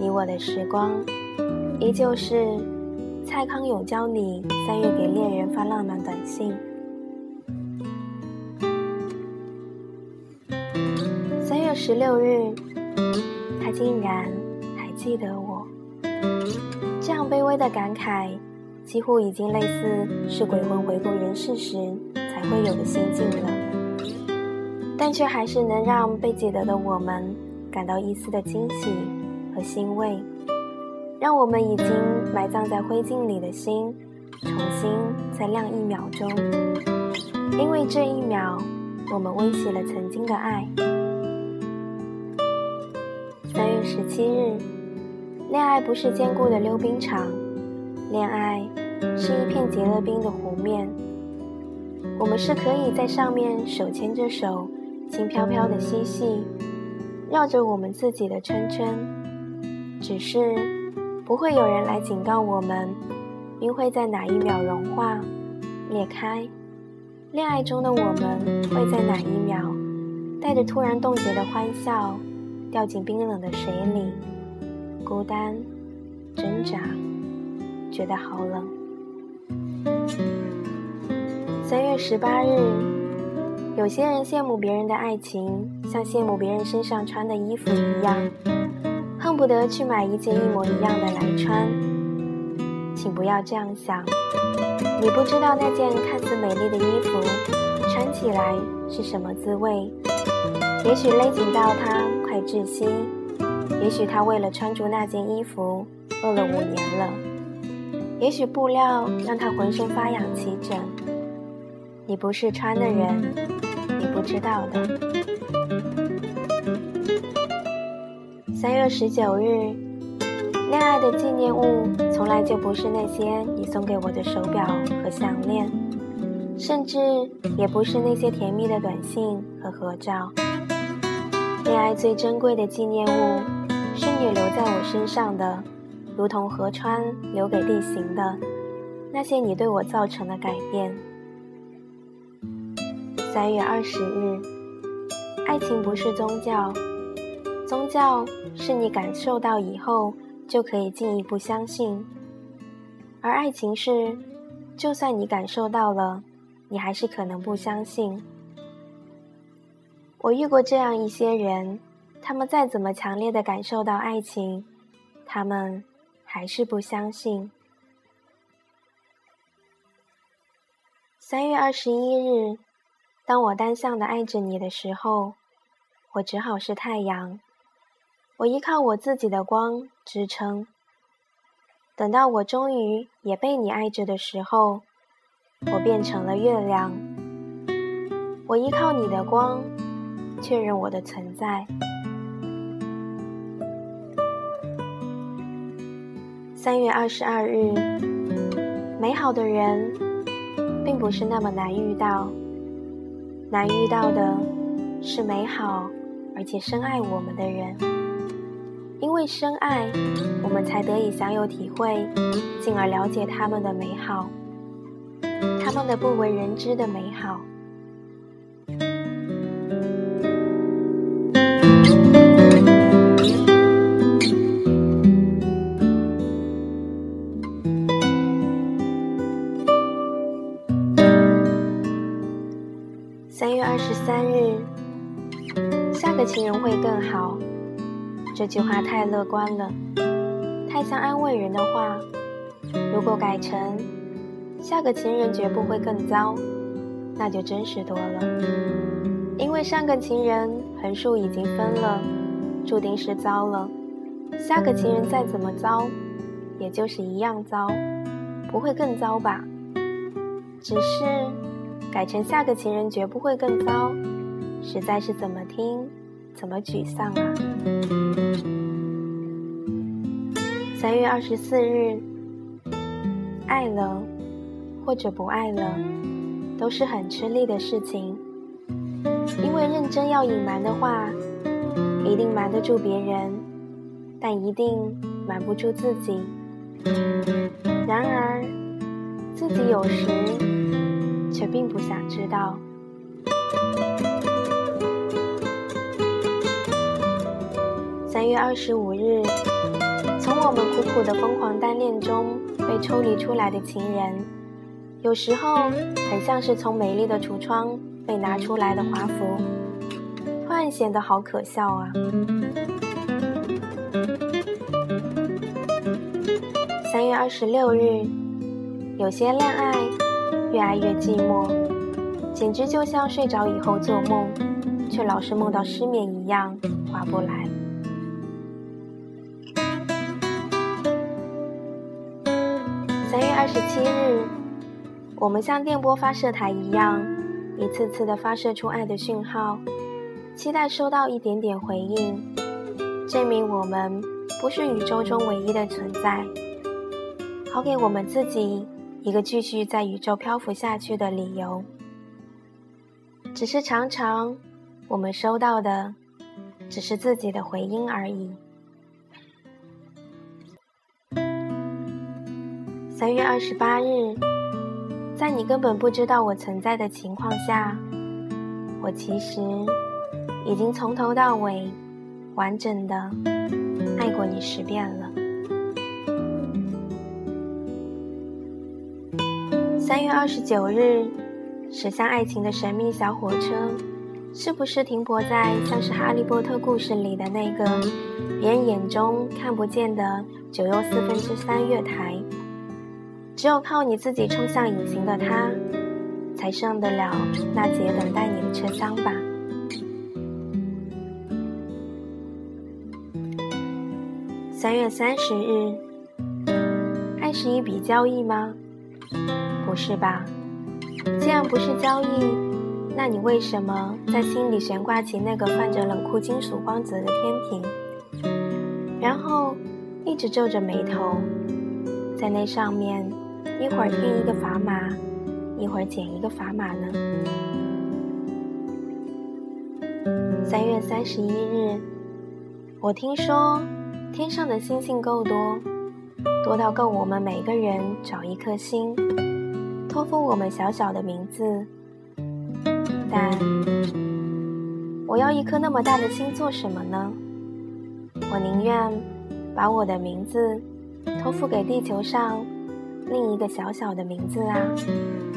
你我的时光，依旧是蔡康永教你三月给恋人发浪漫短信。三月十六日，他竟然还记得我。这样卑微的感慨，几乎已经类似是鬼魂回过人世时才会有的心境了，但却还是能让被记得的我们感到一丝的惊喜和欣慰，让我们已经埋葬在灰烬里的心重新再亮一秒钟，因为这一秒，我们温习了曾经的爱。三月十七日。恋爱不是坚固的溜冰场，恋爱是一片结了冰的湖面。我们是可以在上面手牵着手，轻飘飘的嬉戏，绕着我们自己的圈圈。只是不会有人来警告我们，冰会在哪一秒融化裂开。恋爱中的我们会在哪一秒，带着突然冻结的欢笑，掉进冰冷的水里。孤单，挣扎，觉得好冷。三月十八日，有些人羡慕别人的爱情，像羡慕别人身上穿的衣服一样，不得去买一件一模一样的来穿。请不要这样想，你不知道那件看似美丽的衣服，穿起来是什么滋味。也许勒紧到它，快窒息。也许他为了穿着那件衣服饿了五年了，也许布料让他浑身发痒起疹。你不是穿的人，你不知道的。三月十九日，恋爱的纪念物从来就不是那些你送给我的手表和项链，甚至也不是那些甜蜜的短信和合照。恋爱最珍贵的纪念物。是你留在我身上的，如同河川留给地形的那些你对我造成的改变。三月二十日，爱情不是宗教，宗教是你感受到以后就可以进一步相信，而爱情是，就算你感受到了，你还是可能不相信。我遇过这样一些人。他们再怎么强烈的感受到爱情，他们还是不相信。三月二十一日，当我单向的爱着你的时候，我只好是太阳，我依靠我自己的光支撑。等到我终于也被你爱着的时候，我变成了月亮，我依靠你的光确认我的存在。三月二十二日，美好的人并不是那么难遇到，难遇到的是美好而且深爱我们的人。因为深爱，我们才得以享有体会，进而了解他们的美好，他们的不为人知的美好。三月二十三日，下个情人会更好。这句话太乐观了，太像安慰人的话。如果改成下个情人绝不会更糟，那就真实多了。因为上个情人横竖已经分了，注定是糟了。下个情人再怎么糟，也就是一样糟，不会更糟吧？只是。改成下个情人绝不会更糟，实在是怎么听怎么沮丧啊！三月二十四日，爱了或者不爱了，都是很吃力的事情，因为认真要隐瞒的话，一定瞒得住别人，但一定瞒不住自己。然而，自己有时。却并不想知道。月二十五日，从我们苦苦的疯狂单恋中被抽离出来的情人，有时候很像是从美丽的橱窗被拿出来的华服，突然显得好可笑啊！三月二十六日，有些恋爱越爱越寂寞，简直就像睡着以后做梦，却老是梦到失眠一样，划不来。七日，我们像电波发射台一样，一次次的发射出爱的讯号，期待收到一点点回应，证明我们不是宇宙中唯一的存在，好给我们自己一个继续在宇宙漂浮下去的理由。只是常常，我们收到的只是自己的回音而已。三月二十八日，在你根本不知道我存在的情况下，我其实已经从头到尾完整的爱过你十遍了。三月二十九日，驶向爱情的神秘小火车，是不是停泊在像是哈利波特故事里的那个别人眼中看不见的九又四分之三月台？只有靠你自己冲向隐形的他，才上得了那节等待你的车厢吧。三月三十日，爱是一笔交易吗？不是吧。既然不是交易，那你为什么在心里悬挂起那个泛着冷酷金属光泽的天平，然后一直皱着眉头，在那上面？一会儿添一个砝码，一会儿减一个砝码呢。三月三十一日，我听说天上的星星够多，多到够我们每个人找一颗星，托付我们小小的名字。但我要一颗那么大的星做什么呢？我宁愿把我的名字托付给地球上。另一个小小的名字啊。